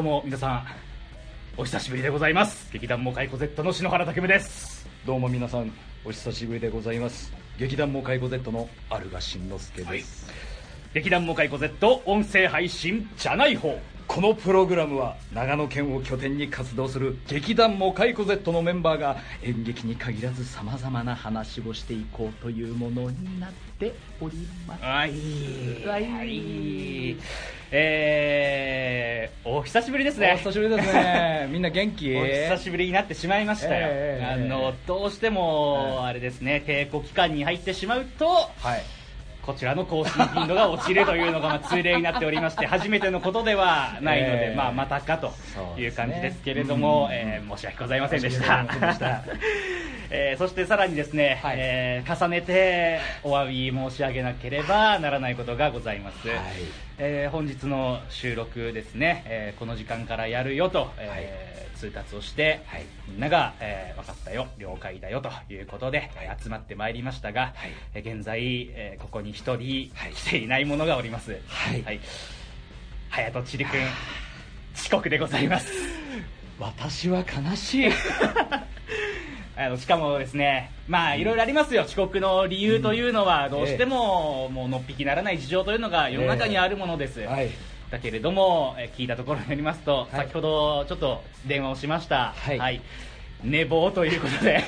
どうも皆さんお久しぶりでございます。劇団モカイコ Z の篠原拓夢です。どうも皆さんお久しぶりでございます。劇団モカイコ Z のアルガ慎之介です、劇団モカイコ Z 音声配信じゃない方。このプログラムは長野県を拠点に活動する劇団モカイコ Z のメンバーが演劇に限らずさまざまな話をしていこうというものになっております。はい。はいえー、お久しぶりですね。お久しぶりですね。みんな元気？お久しぶりになってしまいましたよ、ええあのどうしてもあれですね稽古期間に入ってしまうとはい。こちらの更新頻度が落ちるというのが まあ通例になっておりまして初めてのことではないので、ええ。まあ、またかという感じですけれども、うん。えー申し訳ございませんでした。えーそしてさらにですね、はい。えー重ねてお詫び申し上げなければならないことがございます、はいえー本日の収録ですね、えーこの時間からやるよと、えー通達をして、はい。みんなが、えー分かったよ了解だよということで、えー集まってまいりましたが、はい。えー現在、えーここに一人はい。来ていない者がおります。はい。はい、隼人千里君遅刻でございます。私は悲しい あのしかもですねまあいろいろありますよ。遅刻の理由というのはどうしても、もうのっぴきならない事情というのが世の中にあるものです、はい。だけれども、えー聞いたところによりますと、はい。先ほどちょっと電話をしました。はい。寝坊ということで。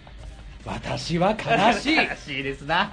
私は悲しい。悲しいですな。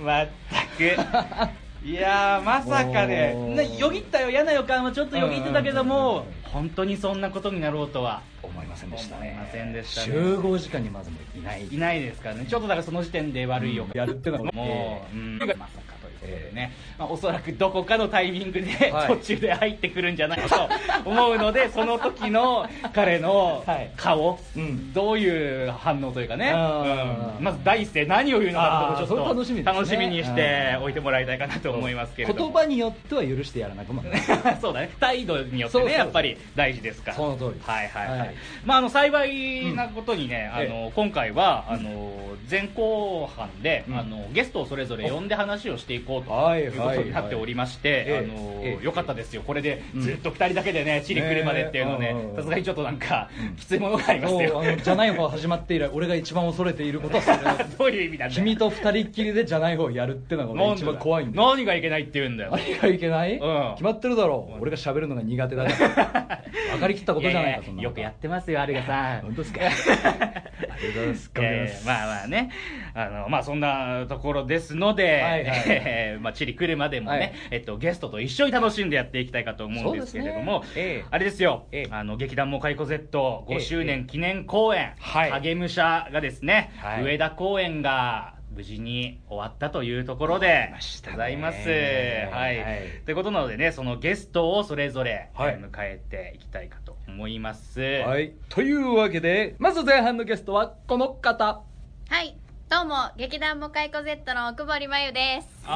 まったくいやーまさかね。よぎったよ嫌な予感はちょっとよぎってたけどもうん本当にそんなことになろうとは。思いませんでしたね。思いませんでしたね。集合時間にまずもいない。いないですからね。ちょっとだからその時点で悪いよ、うん。やるってのはもう、えうんえまさかということでね、まあ、おそらくどこかのタイミングで、はい。途中で入ってくるんじゃないかと思うので その時の彼のはい。顔、うん。どういう反応というかね、うん。まず第一声何を言うのかちょっと楽しみね。楽しみにしておいてもらいたいかなと思いますけれども。言葉によっては許してやらなくも そうだね。態度によってねやっぱり大事ですから。その通りはいはいはい、はい。まああの幸いなことにね、うん。あの今回はあの前後半で、うん。あのゲストをそれぞれ呼んで話をしていこうとはいいうことになっておりまして、あのええ。よかったですよ。これでうん。ずっと2人だけでねチリ来るまでっていうのねさすがにちょっとなんか、うん。きついものがありますよ。じゃない方始まって以来俺が一番恐れていることはそれど ういう意味だよ。君と二人っきりでじゃない方やるってのが俺一番怖いんだよ。何がいけないって言うんだよ。何がいけない、うん。決まってるだろう。俺が喋るのが苦手だから 分かりきったことじゃないかそんなの。よくやってますよ有賀さん。本当ですか？ありがとうございます。まあまあねあのまあそんなところですので、はいはいえー まあチリ来るまでもね、はい。えっとゲストと一緒に楽しんでやっていきたいかと思うんですけれども、ね。ええ。あれですよ、ええ。あの劇団モカイコ Z5 ええ周年記念公演、はい。影武者がですね、はい。上田公演が無事に終わったというところでましたね。ございます。はい。はい。ということなのでね、そのゲストをそれぞれ、迎えていきたいかと思います。はい。というわけでまず前半のゲストはこの方。はい、どうも、劇団モカイコ Z の奥堀真由です。よ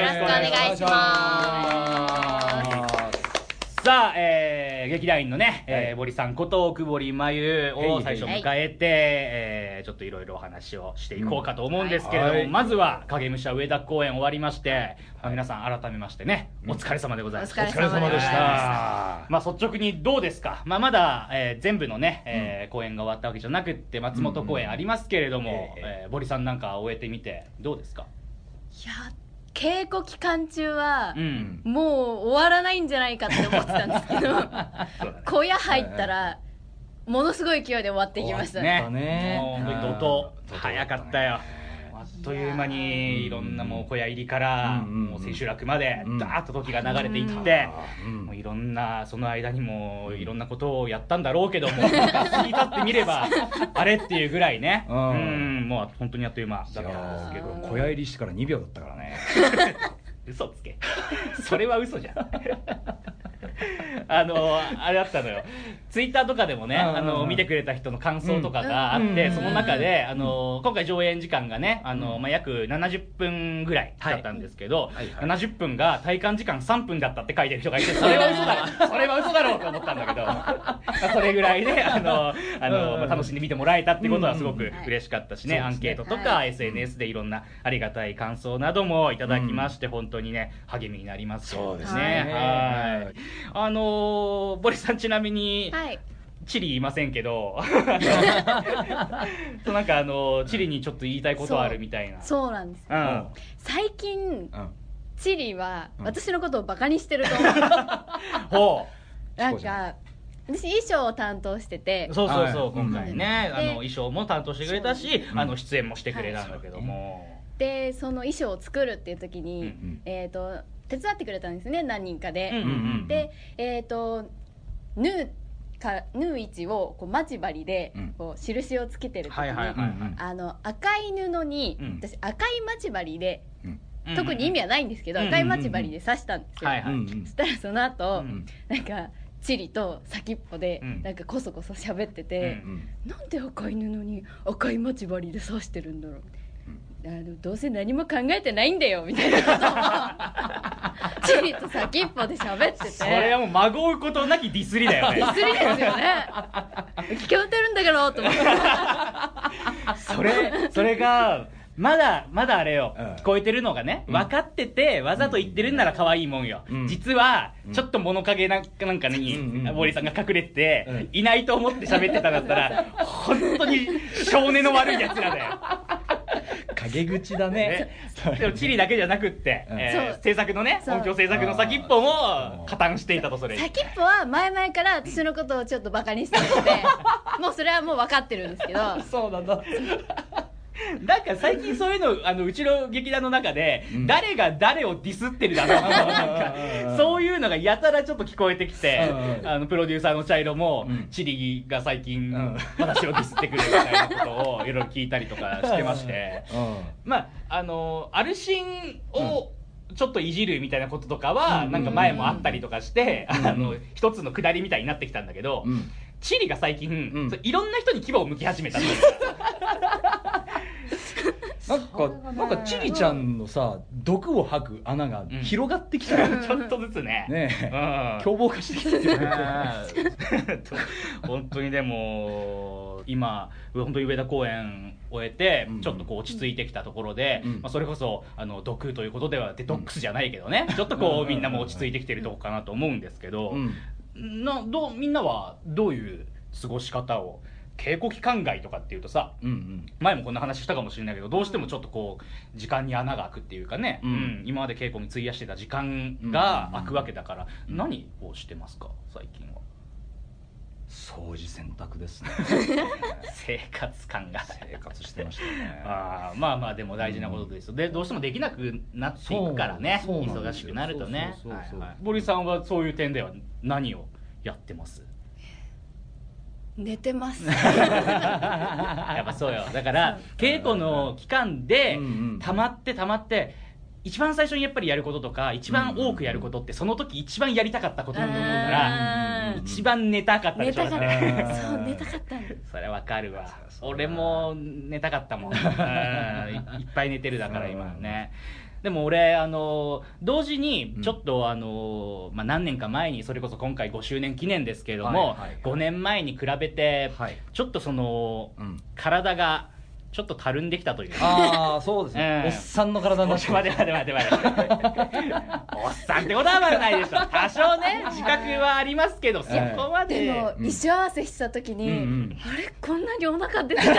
ろしくお願いしますさあ、えー、劇団員のね、えーはい森さんこと奥堀真由を最初はい迎えて、えーちょっといろいろお話をしていこうかと思うんですけれども、はい。まずは影武者上田公演終わりまして、まあ皆さん改めましてね、うん。お疲れ様でございます。お疲れ様でした。まあ率直にどうですか、まあ、まだ、えー全部のね、えー公演が終わったわけじゃなくって松本公演ありますけれども、うんうんええー堀さんなんか終えてみてどうですか？いや、稽古期間中はう、ん。もう終わらないんじゃないかって思ってたんですけど、そうだね。小屋入ったら、ものすごい勢いで終わっていきましたね。ね。もう本当に怒うん涛早かったよという間にいろんなもう小屋入りからもう千秋楽までうん。ダーッと時が流れていってうん。もういろんなその間にもいろんなことをやったんだろうけども 過ぎ去ってみればあれっていうぐらいね。ううん。んもう本当にあっという間だったんですけど。小屋入りしてから2秒だったからね。嘘つけ。それは嘘じゃん。あのあれだったのよツイッターとかでもね、あの見てくれた人の感想とかがあって、うんその中で、あの今回上演時間がね、あのまあ、約70分ぐらいだったんですけど、はいはい。はい70分が体感時間3分だったって書いてる人がいて、それは嘘だろ、それは嘘だろ。うと思ったんだけど、まあそれぐらいで、あのあのまあ、楽しんで見てもらえたってことはすごく嬉しかったしね、アンケートとかはい。SNS でいろんなありがたい感想などもいただきまして、本当にね、励みになりますそうですね。はい。あのー、ボリさんちなみに、はい。チリいませんけど。となんかあのチリにちょっと言いたいことあるみたいな。そうなんですう、ん、最近うん。チリはうん。私のことをバカにしてると思う。ほなんか私衣装を担当してて。うそうそうそう、はい。今回ね、うん。あの衣装も担当してくれたし、うんあの出演もしてくれたんだけども、でその衣装を作るっていう時に、うんうん。えー、と手伝ってくれたんですね何人かで、うんうんうんでえっ、と縫うか縫う位置をこう待ち針でうん。こう印をつけてる時に、あの赤い布に、うん。私赤い待ち針でうん。特に意味はないんですけど、うん。赤い待ち針で刺したんですよ、そしたらその後、うんなんかチリと先っぽでうん。なんかこそこそ喋ってて、うんなんで赤い布に赤い待ち針で刺してるんだろう、あのどうせ何も考えてないんだよみたいな。ことをチリと先っぽで喋ってて。それはもうまごうことなきディスりだよね。ディスりですよね。聞こえてるんだけどと思って。それそれがまだまだあれよ、うん。聞こえてるのがね、うん。分かっててわざと言ってるんなら可愛いもんよ、うん。実はうん。ちょっと物陰なんかなんかに、うんうん。森さんが隠れてて、うん。いないと思って喋ってたんだったら本当に性根の悪いやつらだよ。陰口だね。ね。でもチリだけじゃなくって、うん。えーそう。制作のねそう。音響制作の先っぽも加担していたとそれ。に先っぽは前々から私のことをちょっとバカにしてるので もうそれはもう分かってるんですけど。そうなんだ なんか最近そういうのあのうちの劇団の中で、うん。誰が誰をディスってるだろうとか なんかそういうのがやたらちょっと聞こえてきて、あのプロデューサーの茶色も、うん。チリが最近、ん。私をディスってくるみたいなことをいろいろ聞いたりとかしてまして、まああのアルシンを、ちょっといじるみたいなこととかは、うん。なんか前もあったりとかして、うん。あの一つのくだりみたいになってきたんだけど、うん。チリが最近、うん。そういろんな人に牙を向き始めた なんかなんかチリちゃんのさ毒を吐く穴が広がってきた。よねちょっとずつね。ねうん。凶暴化してきてる。うん 本当にでも今本当に上田公演終えてうん。ちょっとこう落ち着いてきたところで、うん。まあ、それこそあの毒ということではデトックスじゃないけどね、ちょっとこううん。みんなも落ち着いてきてるとこかなと思うんですけど、うん。などうみんなはどういう過ごし方を稽古期間外とかっていうとさうんうん。前もこんな話したかもしれないけどどうしてもちょっとこう時間に穴が開くっていうかね、うん。うん。今まで稽古に費やしてた時間が開くわけだから、何をしてますか？最近は。掃除洗濯ですね。生活感が。生活してましたね。あーまあまあでも大事なことですよ。でどうしてもできなくなっていくからね。忙しくなるとね。堀さんはそういう点では何をやってます？寝てます。やっぱそうよ。だから稽古の期間でうんうん。溜まって溜まって一番最初にやっぱりやることとか一番多くやることってその時一番やりたかったことだと思うから一番寝たかったでしょ。寝たかった。そう寝たかったそれわかるわ。俺も寝たかったもん。いっぱい寝てるだから今ねでも俺あの同時にちょっとあの、まあ、何年か前にそれこそ今回5周年記念ですけれども、はいはいはい。5年前に比べて、はい。ちょっとそのうん。体がちょっとたるんできたというああそうですね。うん。おっさんの体になって待て待て待て待て。おっさんってことはまだないでしょ。多少ね自覚はありますけどそこまで。でもうん。衣装合わせした時に、うんうん。あれ？こんなにお腹出てたっ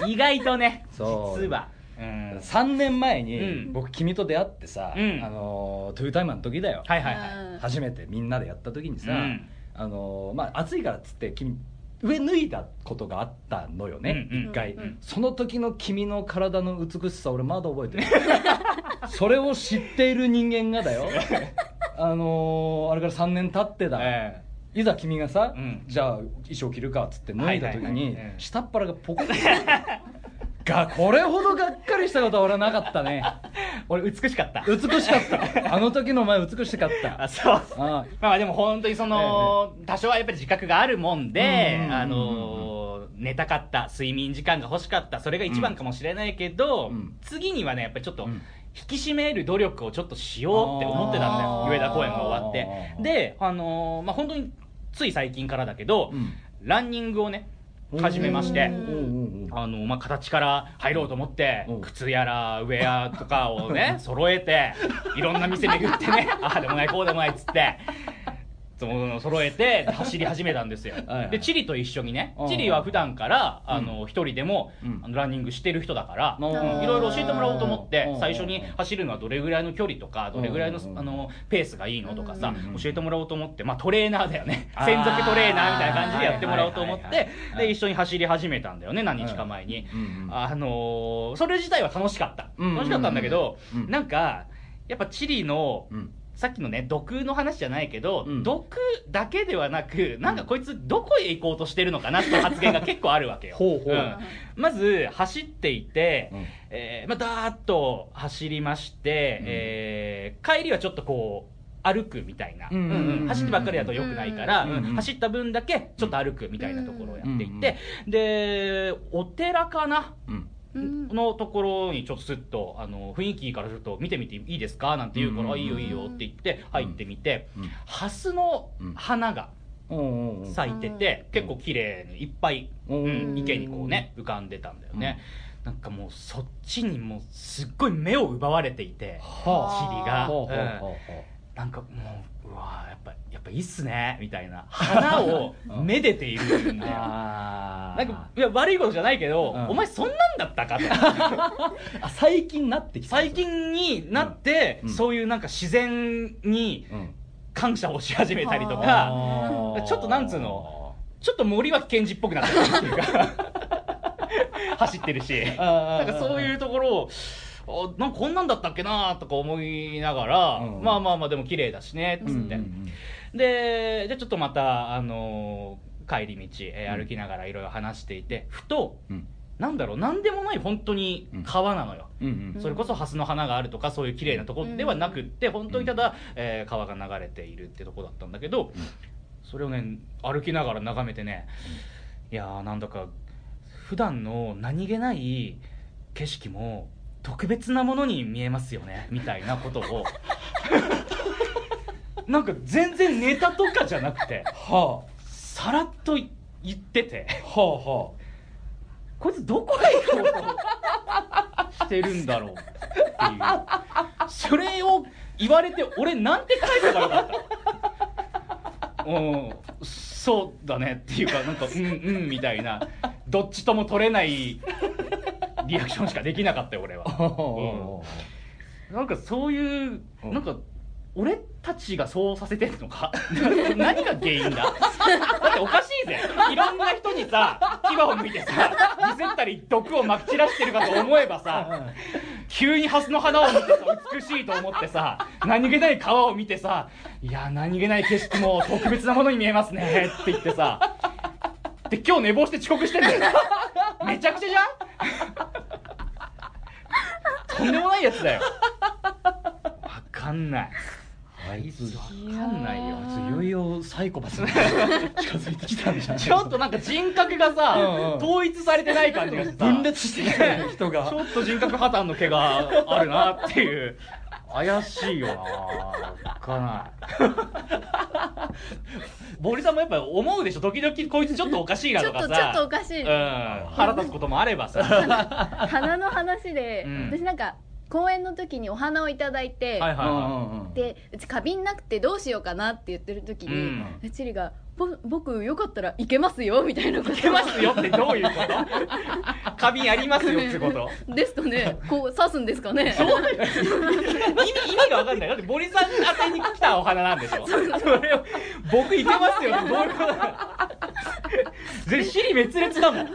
け？意外とねそう。実は、うん、3年前にうん。僕君と出会ってさ、うん。あのトゥータイマーの時だよ、はいはいはい。うん。初めてみんなでやった時にさ、うん。あのまあ暑いからっつって君上脱いだことがあったのよねうんうん。一、回、うんその時の君の体の美しさ俺まだ覚えてる それを知っている人間がだよ。あのあれから3年経ってだ、えいざ君がさ、うん。じゃあ衣装着るかっつって脱いだ時に、はいはいはい。うん下っ腹がポコッ がこれほどがっかりしたことは俺はなかったね。俺美しかった。美しかった。あの時の前美しかった。あそう。あまあまあでも本当にその、多少はやっぱり自覚があるもんで、うんうんうんうん。あの寝たかった睡眠時間が欲しかったそれが一番かもしれないけど、うん。次にはねやっぱりちょっと、うん。引き締める努力をちょっとしようって思ってたんだよ。上田公演が終わって。であのまあ本当につい最近からだけど、うん。ランニングをね始めまして、あのまあ、形から入ろうと思って、うん。靴やらウェアとかをね 揃えていろんな店巡ってね ああでもないこうでもないっつってその揃えて走り始めたんですよ。はいはい。でチリと一緒にねうんチリは普段からあの一人でもうん。ランニングしてる人だからいろいろ教えてもらおうと思ってうん。最初に走るのはどれぐらいの距離とかどれぐらいのうん。あのペースがいいのとかさうん教えてもらおうと思ってまあトレーナーだよね。専属トレーナーみたいな感じでやってもらおうと思ってで一緒に走り始めたんだよね何日か前に。あのーそれ自体は楽しかった。うん楽しかったんだけど、うん。なんかやっぱチリのうんさっきのね毒の話じゃないけど、うん。毒だけではなくなんかこいつどこへ行こうとしてるのかなって発言が結構あるわけよ。ほうほう。ん。まず走っていて、うん。えーまあ、ダーッと走りまして、うん。えー帰りはちょっとこう歩くみたいな、うんうんうん走ってばっかりだとよくないから、うんうん走った分だけちょっと歩くみたいなところをやっていて、でお寺かな？うんうんのところにちょっとスッとあの雰囲気からちょっと見てみていいですか？なんて言うから、いいよいいよって言って入ってみて、うん。ハスの花が咲いてて、うん。結構綺麗にいっぱい、ううんん池にこうね浮かんでたんだよね、なんかもうそっちにもうすっごい目を奪われていてはチリが、ほうほうほううん。ほなんかもううわやっぱやっぱいいっすねみたいな。花をめでているんだよあなんかいや悪いことじゃないけど、うん。お前そんなんだったかと。あ最近なってきた最近になって、うん。そういうなんか自然にうん。感謝をし始めたりとあかー。ちょっとなんつうのちょっと森脇健児っぽくなってるっていうか。走ってるし。ななんかそういうところをあなんかこんなんだったっけなとか思いながら、うんまあまあまあでも綺麗だしねっつって、うんうんでじゃあちょっとまたあのー帰り道、えーうん歩きながらいろいろ話していてふとうん。なんだろうなんでもない本当に川なのよ、うんうんそれこそハスの花があるとかそういう綺麗なところではなくって本当にただ、えー川が流れているってとこだったんだけど、それをね歩きながら眺めてね、いやーなんだか普段の何気ない景色も特別なものに見えますよねみたいなことを。なんか全然ネタとかじゃなくてはさらっと言ってて。あはあ。はこいつどこへ行こうとしてるんだろうっていう。それを言われて俺なんて返せばよかった。うんそうだねっていうかなんかうんうんみたいな。どっちとも取れないリアクションしかできなかったよ俺は、うん。なんかそういううん。なんか俺たちがそうさせてんのか？何が原因だ？だっておかしいぜ。いろんな人にさ牙を向いてさディスったり毒をまき散らしてるかと思えばさ急にハスの花を見てさ美しいと思ってさ何気ない川を見てさいや何気ない景色も特別なものに見えますねって言ってさで今日寝坊して遅刻してんだよ。めちゃくちゃじゃん？とんでもないやつだよ。わかんない。あいつわかんないよ。あいよいよサイコパスに 近づいてきたんじゃん。ちょっとなんか人格がさ、うんうん。統一されてない感じがしてさ。分裂してきたね人が。ちょっと人格破綻の毛があるなっていう。怪しいよな。わかんない森さんもやっぱ思うでしょ？時々こいつちょっとおかしいなちょっととかさちょっとおかしい、うん、腹立つこともあればさ。花の話で、うん。私なんか公演の時にお花をいただいて、でうち花瓶なくてどうしようかなって言ってる時に、うん。チリがぼ「僕よかったらいけますよ」みたいなこと。いけますよってどういうこと？花瓶ありますよってこと？ですかね。こう刺すんですかね。意味意味が分かんない。だって森さん宛てに来たお花なんでしょ？それを僕いけますよってどういうこと？なの全然尻滅裂だもん。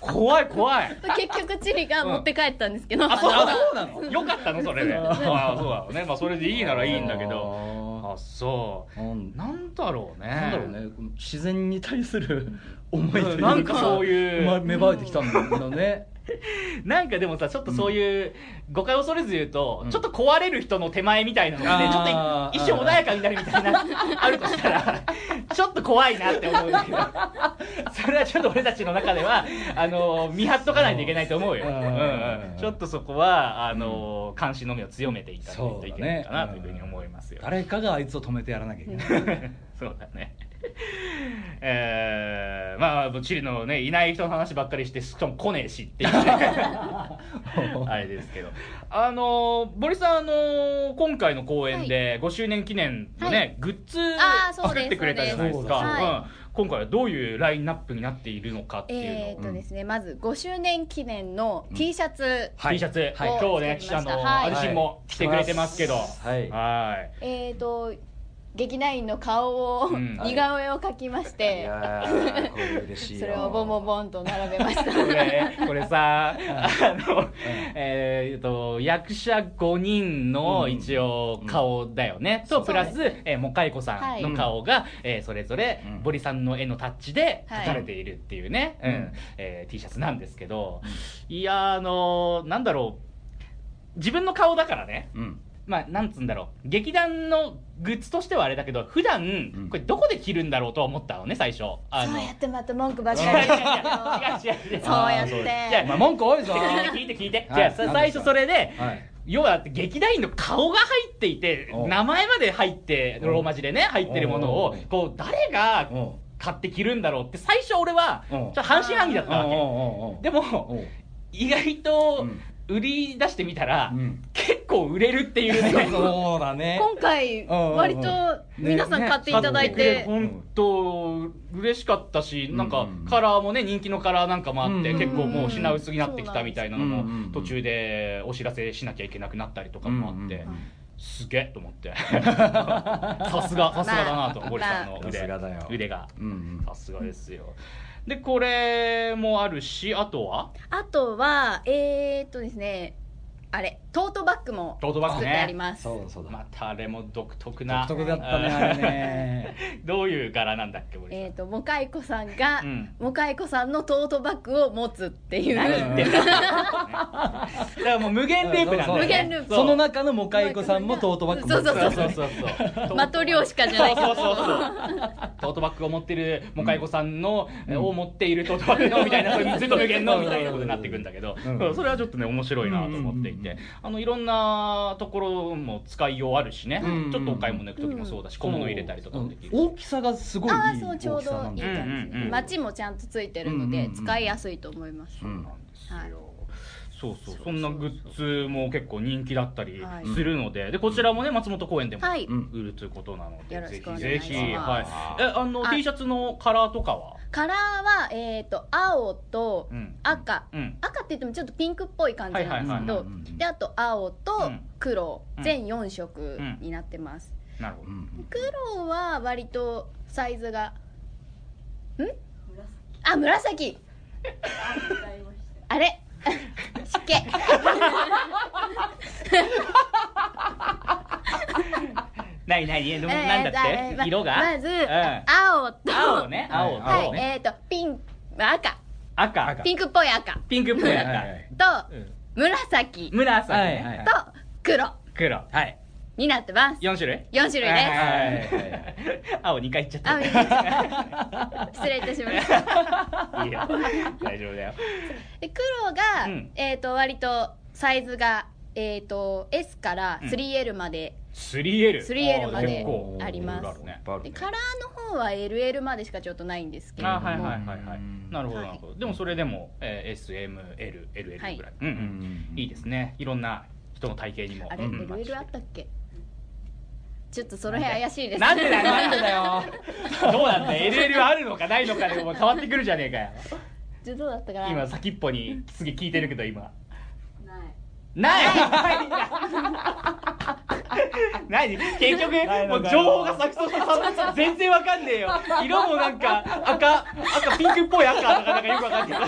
怖い怖い。結局チリが持って帰ったんですけど、あそう花はそうなの？よかったのそれで。ああそうだね。まあそれでいいならいいんだけどあそう。うんなんだろうね。なんだろうね。自然に対する思いというか。なんかそういうま芽生えてきたんだよね なんかでもさちょっとそういう、誤解を恐れず言うと、うん。ちょっと壊れる人の手前みたいなのがねちょっと一瞬穏やかになるみたいな あるとしたらちょっと怖いなって思うんだけどそれはちょっと俺たちの中ではあの見張っとかないといけないと思うよ、ううんちょっとそこはあの監視の目を強めていかないといけないかなというふうに思いますよ、誰かがあいつを止めてやらなきゃいけない。そうだね。えー、まあ、チリのね、いない人の話ばっかりして、しかも来ねえしっていうね。あれですけど。あの、森さん、あの、今回の公演で5周年記念のね、はい。グッズあーそうです作ってくれたじゃないですか。そうです。はい。うん今回はどういうラインナップになっているのかっていうえー、のを。とですね、まず5周年記念の T シャツ、はい。T シャツ、はい。今日ね、作りましたあの、はい。アジシンも来てくれてますけど、はい。はい。えーと劇団員の顔を、うん。似顔絵を描きましいて、れそれをボンボンボンと並べました。これこれさあの、えー、と役者5人のうん。一応顔だよね、とプラス、えー、もかいこさんの顔が、えーそれぞれうん。堀さんの絵のタッチではい。描かれているっていうね、うん。うん。えー T シャツなんですけど、いやーあのーなんだろう。自分の顔だからね。うんまあ、なんつうんだろう。劇団のグッズとしてはあれだけど普段ん。これどこで着るんだろうとは思ったのね最初。あそうのやってまた文句ばっ違う違う違うかり違う違う違う。そうやって。いやまあ文句多いぞ。聞いて聞いて聞いて、はいじゃあさ最初それで、はい。要は劇団員の顔が入っていて名前まで入ってローマ字でね入ってるものをこう誰がう。ん買って着るんだろうって最初俺はちう。んょっと半信半疑だったわけ。ででも意外とうん売り出してみたらうん。結構売れるっていうね そうだね。今回割と皆さん買っていただいて、本当嬉しかったしなんかカラーもね人気のカラーなんかもあってうん。結構もう品薄になってきたみたいなのも途中でお知らせしなきゃいけなくなったりとかもあってすげえと思って。さすがさすがだなとまあ堀さんのさ腕。すがだよ。腕が。うんうん。さすがですよでこれもあるしあとは？あとはえー、っとですねあれトートバッグもトートバッグね。作ってあります。そうだそうだ。またあれも独特な。独特だったねあれね。どういう柄なんだっけ堀さん。えー、ともかいこさんが、うん。もかいこさんのトートバッグを持つっていう。何言ってんだ。だからもう無限ループなんだよね無限ループ。その中のもかいこさんもトートバッグ持ってたそうそうそうそう。そうマトリョーシカじゃない。けどそうそうそう。トートバッグを持ってるもかいこさんの、うん。を持っているトートバッグのみたいなそういうずっと無限のみたいなことになっていくんだけど、うん。うんそれはちょっとね面白いなと思っていて、うん。あのいろんなところも使いようあるしね、うん。ちょっとお買い物行く時もそうだし、小物入れたりとかもできるし、大きさがすごいいいああそうちょう大きさどいいなんだよ感じうんうんうん。マチもちゃんとついてるので使いやすいと思います、うんなんですよ、はいそうそうそんなグッズも結構人気だったりはい。するので,、でこちらもね松本公園でも売るということなので、よろぜしくお願いしひぜひ、はい、えあのあ T シャツのカラーとかは？カラーはえっ、と青とうん。赤、うん。赤って言ってもちょっとピンクっぽい感じなんですけどはいはいはいはい。であと青とうん。黒、うん。全4色になってます、なるほど、うん黒は割とサイズがん？あ紫。あれ？湿気。何何えでもえーなんだって、えーま色が？まず、うん。青と。青ね。青と、はい、ね。えっ、とピン赤。赤。赤。ピンクっぽい赤。とピンクっぽい赤、はいはいはい紫。紫、はいはいはい。と黒。黒。はいになってます。4種類？4種類です、はいはいはいはい。青2回いっちゃった。青失礼いたしましたいいよ。大丈夫だよ。で黒が、うん。えっ、と割とサイズがえっ、と S から 3L まで、3L 3L まであります。ね。でカラーの方は LL までしかちょっとないんですけれども、あはいはいはいはい。うん。なるほどはいなるほど。でもそれでも、えー、SMLLL ぐらい、はい。うんううん。んいいですね。いろんな人の体型にも。あれ、うん。LL あったっけ？ちょっとその辺怪しいですなんでだよなんでだよ。どうなんだよ。LL あるのかないのかでも変わってくるじゃねえかよ。じゃあどうだったかな？今先っぽにすげえ聞いてるけど今。ない。ない。何結局もう情報が錯綜してさ全然わかんねえよ色もなんか赤赤ピンクっぽい。赤とかなんかよくわかんない。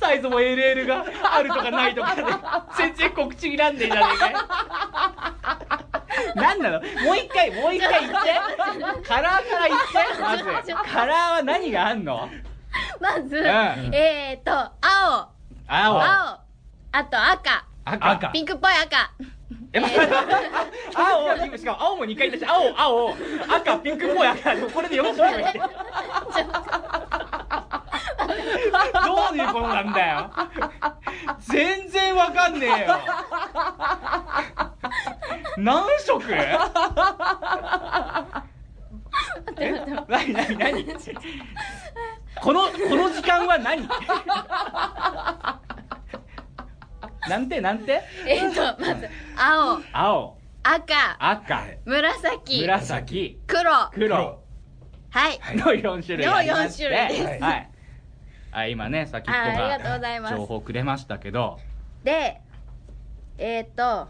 サイズも LL があるとかない。とかで全然告知になんねえじゃねえかよ 何なの？もう一回もう一回言って。カラーから言ってまず。カラーは何があんの？まず、ん。えーと青。青。青。あと赤赤。赤。ピンクっぽい赤え、待って青、しかも青も2回言ったし、青、青、赤、ピンクっぽい赤、これで4種類も言って。どういうことなんだよ。全然わかんねえよ。何色？え、なになになにこの、この時間は何？なんてなんて？えーとまず青。青、赤。赤、紫。紫、黒。黒。はい。の4種類ありましての4種類です。はい。はい今ね先っぽあありがとうございます。が情報くれましたけど。でえっ、と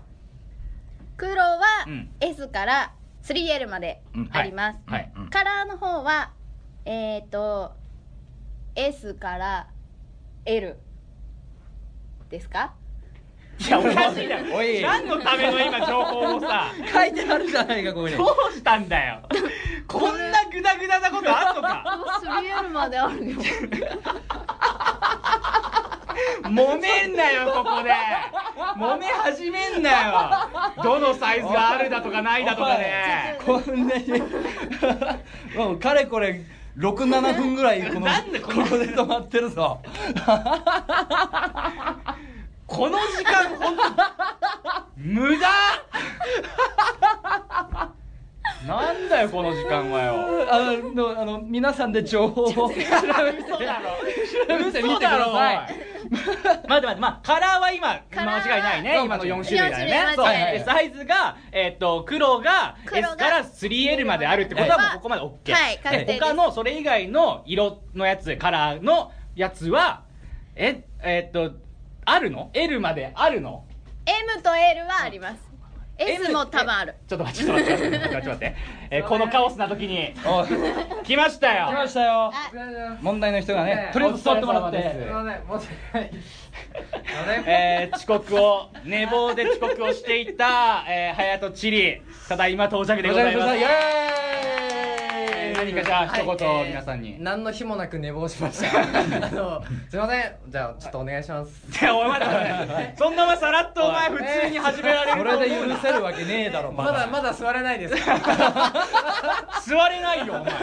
黒はうん。S から 3L までうんあります、はい。うん。カラーの方はえっ、と S から L ですか？いやおかしいだろ。おい。何のための今情報をさ。書いてあるじゃないかここに。どうしたんだよ。こんなグダグダなことあんのか。3L まであるよ。揉めんなよここで。揉め始めんなよ。どのサイズがあるだとかないだとかね。こんなに。もうかれこれ67分ぐらいこのここで止まってるぞこの時間ほんと無駄。なんだよこの時間はよ。あのあの皆さんで情報を 調べて。てみてください。待って待ってまあカラーは今間違いないね今の4種類だよね。そう。でサイズがえっと黒が S から 3L まであるってことはもうここまで OK はい他のそれ以外の色のやつカラーのやつはええっとあるの ?L まであるの？M と L はあります。S も多分ある。ちょっと待ってちょっと待ってちょっと待ってちょっと待って。えーこのカオスな時に。おい来ましたよ。来ましたよ。あ問題の人がねねとりあえず座って。もらってすす。いません申し訳ない。あのねえー遅刻を寝坊で遅刻をしていた、えー、隼人チリ。ただいま到着でございます。イエーイえー何かじゃあ一言、皆さんに。何の日もなく寝坊しました。あのすいません。じゃあちょっとお願いします。いやお前待って待ってそんなお前さらっとお前普通に始められるそれで許せるわけねえだろまだ。まだ座れないです。座れないよお前。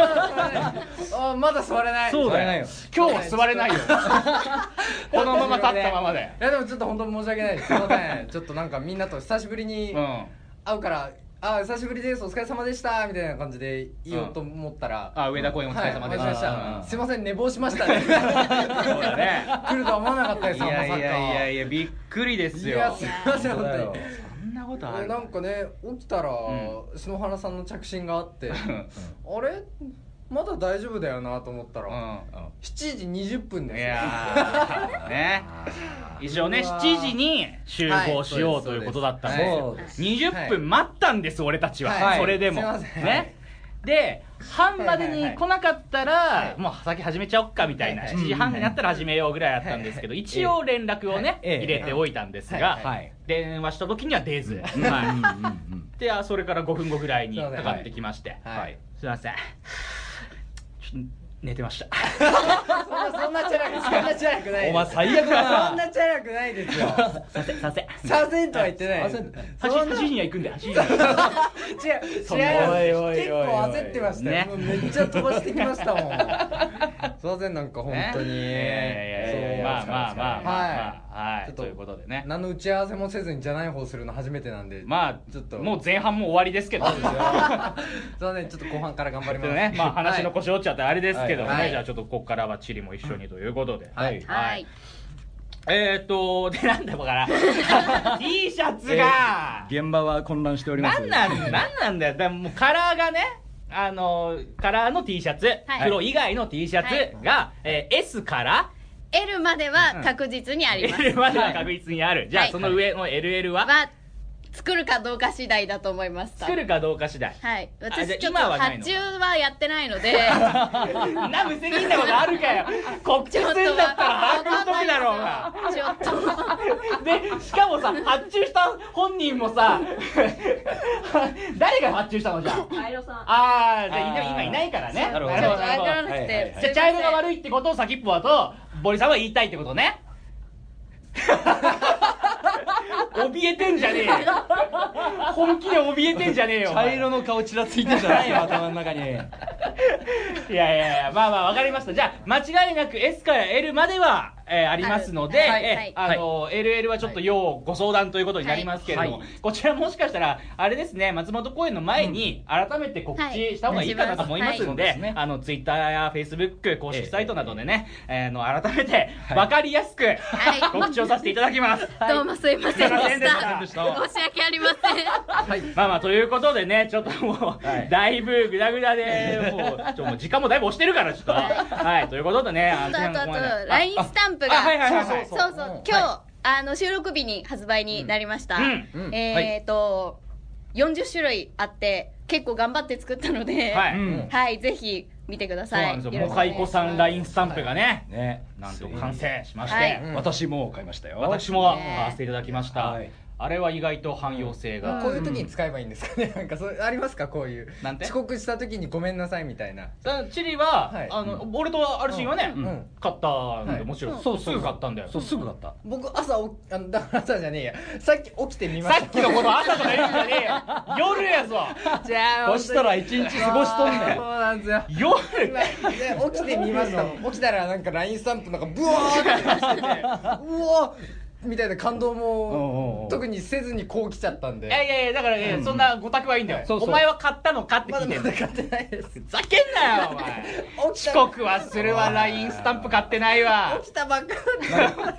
あまだ座れない。そうだよ。座れないよ。今日は座れないよ。このまま立ったままで。いやでもちょっと本当申し訳ないです。すいません。ちょっとなんかみんなと久しぶりにうん。会うからあ久しぶりですお疲れ様でしたみたいな感じで言おうと思ったら、あ上田公園お疲れ様でした。はいすいません寝坊しましたね。そうだね。来るとは思わなかったですいやいやいやいややびっくりですよ。いやすいません本当に。そんなことある？なんかね起きたら、う篠原さんの着信があってあうん。れ？まだ大丈夫だよなと思ったら、うん。7時20分ですいやー ね。一応ねうわー。7時に集合しようということだったんですよそうです20分待ったんです俺たちは、はい。それでも、ね。で半までに来なかったら、はいもう先始めちゃおっかみたいな、はい7時半になったら始めようぐらいだったんですけど、一応連絡をね、ええ入れておいたんですが、はい。はい。電話した時には出ず、はい。であそれから5分後ぐらいにかかってきまして、はい。はい。すいません寝てました。そんなそんなチャラくそんなチャラくないお前最悪だな。そんなチャラくないですよ。させさせ。させんとは言ってない。させん。8時には行くんだよ8時には違う違いますおいおいおいおい。結構焦ってましたよ、ね。めっちゃ飛ばしてきましたもんませんなんか本当に、ね。いやいやいやまあまあまあまあ。まあはい。ちょっとということでね。何の打ち合わせもせずにじゃない方するの初めてなんで。まあちょっともう前半も終わりですけど。そうですよ。すいませんちょっと後半から頑張ります。で ねまあ話の腰折っちゃってあれですけどもはい。ねじゃあちょっとここからはチリも一緒にということで。はい。はい。えーっとでなんだこから T シャツが。現場は混乱しております。なんなんなんなんだよ。だもうカラーがねあのカラーの T シャツ、はい。黒以外の T シャツが、えー S から。L までは確実にあります、L までは確実にある、じゃあはい。その上の LL は、は作るかどうか次第だと思います作るかどうか次第。はい。私ちょっと発注はやってないので。な無責任なことあるかよ。告知すんだったら把握しとくだろうが。ちょっと。でしかもさ発注した本人もさ 誰が発注したのじゃあ？カイロさん。ああじゃあいなあー。今いないからね。なるほど。ちょっとなるほど。わからなくはいはいはい。てじゃあ茶色が悪いってことを先っぽだと堀さんは言いたいってことね怯えてんじゃねえよ。本気で怯えてんじゃねえよお茶前色の顔ちらついてんじゃない？よ頭の中に。いやいやいやまあまあわかりました。じゃあ間違いなく S から L までは、えーありますので、はい。えーあの LL はちょっと要ご相談ということになりますけれども、はい。こちらもしかしたらあれですね松本公演の前に改めて告知した方がいいかなと思いますんで,、はい。そうですね。あの Twitter や Facebook 公式サイトなどでね、えーあの改めてはい。分かりやすくはい。告知をさせていただきます、どうもすいませんでしした。た申し訳ありません まあまあということでねちょっともう、はい。だいぶグダグダでもうちょもう時間もだいぶ押してるからちょっと。はい。ということでねあのあとあと LINE スタンプが。あはいはいはいはい。そうそう。そう今日あの収録日に発売になりました。うん。うん。えっと40種類あって結構頑張って作ったのではい、うん。はいぜひ見てくだそうさないんですよ。もよろしくお願いします。かいこさん LINE スタンプがねねなんと完成しまして、私も買いましたよ。私もね買わせていただきました、はいあれは意外と汎用性が、こういう時に使えばいいんですかね。なんかそれありますか？こういう。なんて？遅刻した時にごめんなさいみたいな。さチリは、はい。あの俺とアルシンはね、うん。うん。買ったんで、はいもちろん、そうすぐ買ったんだよ。そうすぐ買った。僕朝おあのだから朝じゃねえや。さっき起きてみました。さっきのこの朝とか言うんじゃねえよ。夜やぞ。じゃそしたら一日過ごしとんねん。そうなんですよ。夜。起きてみましたもん。起きたらなんか LINE スタンプなんかブワーってしてて。うわみたいな感動も特にせずにこう来ちゃったんで。いやいやいやだから、ねそんなごたくはいいんだよ、そうそう。お前は買ったのかってま聞いて買ってないです。ふざけんなよお前。遅刻はするわ LINE スタンプ買ってないわ。起きたばっか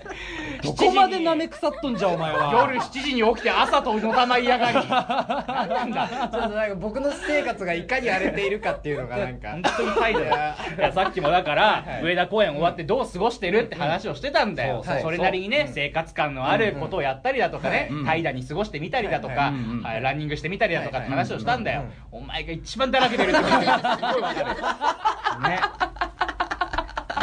どこまで舐め腐っとんじゃお前は。夜7時に起きて朝とのたまいやがり。何なんだちょっとなんか僕の私生活がいかに荒れているかっていうのがなんか。本当に態度だ。よいやさっきもだから、はい。上田公演終わってどう過ごしてるって話をしてたんだよ、うん。それなりにね、うん。生活感のあることをやったりだとかね、うん怠惰に過ごしてみたりだとか、ランニングしてみたりだとかって話をしたんだよ、はいお前が一番だらけてるってことがすごいわかる。ね ま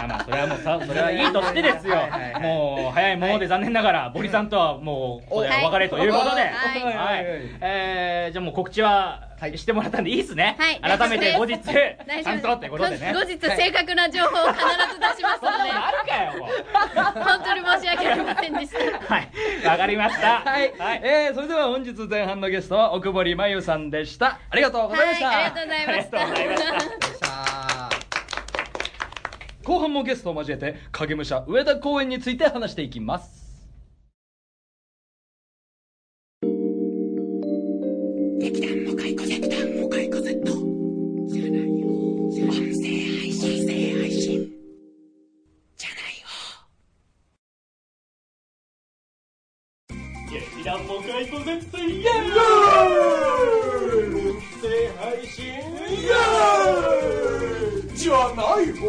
あまあそれはもうさそれはいいとしてですよ。もう早いもので残念ながらボリさんとはもうお別れということで、はい。はい。えーじゃあもう告知ははいしてもらったんでいいっすね、はい。改めて後日大ちゃんとってことでね。後日正確な情報を必ず出しますのあるかよ本当に申し訳ありませんでした。はい。わかりました。はい、はい。えーそれでは本日前半のゲストは奥堀真由さんでした。ありがとうございました、はい、ありがとうございました後半もゲストを交えて影武者上田公園について話していきます。劇団もかいこ絶対イエーイ音声配信イエー！イじゃない方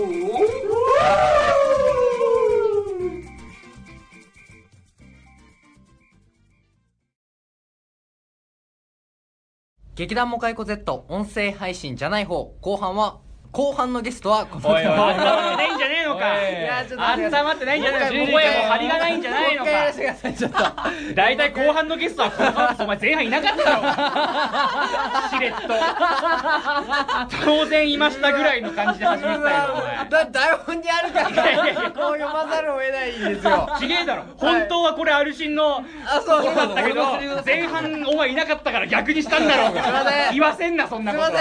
劇団モカイコ Z 音声配信じゃない方後半は後半のゲストはこのおのか。おいいやちょっまって。ないんじゃないの。か声も張りがないんじゃないのか。ちょっと。大体後半のゲストはお前前半いなかったろ。しれっと。当然いましたぐらいの感じで始めてたよ だ台本にあるから。こう読まざるを得ないんですよ。ちげえだろ。本当はこれアルシンのだったけど前半お前いなかったから逆にしたんだろう。が言わせんなそんなこと。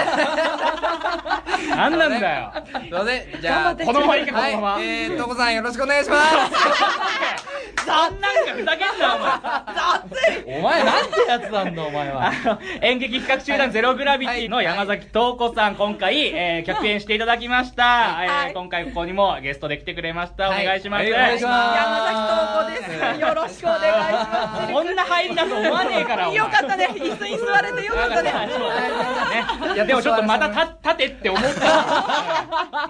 何なんだよ。すいません。じゃあこのままいけこのままはいえーとこさんよろしくお願いします そんなんかふざけんなお前お前なんてやつなんだお前は 演劇企画集団ゼログラビティの山崎東子さん、今回、えー、客演していただきました。えー今回ここにもゲストで来てくれました。お願いします。はいお願いします山崎東子です。よろしくお願いします。こんな入りだと思わねえから、よかったね。椅子に座れてよかったね。ね、いやでもちょっとまた立立てって思った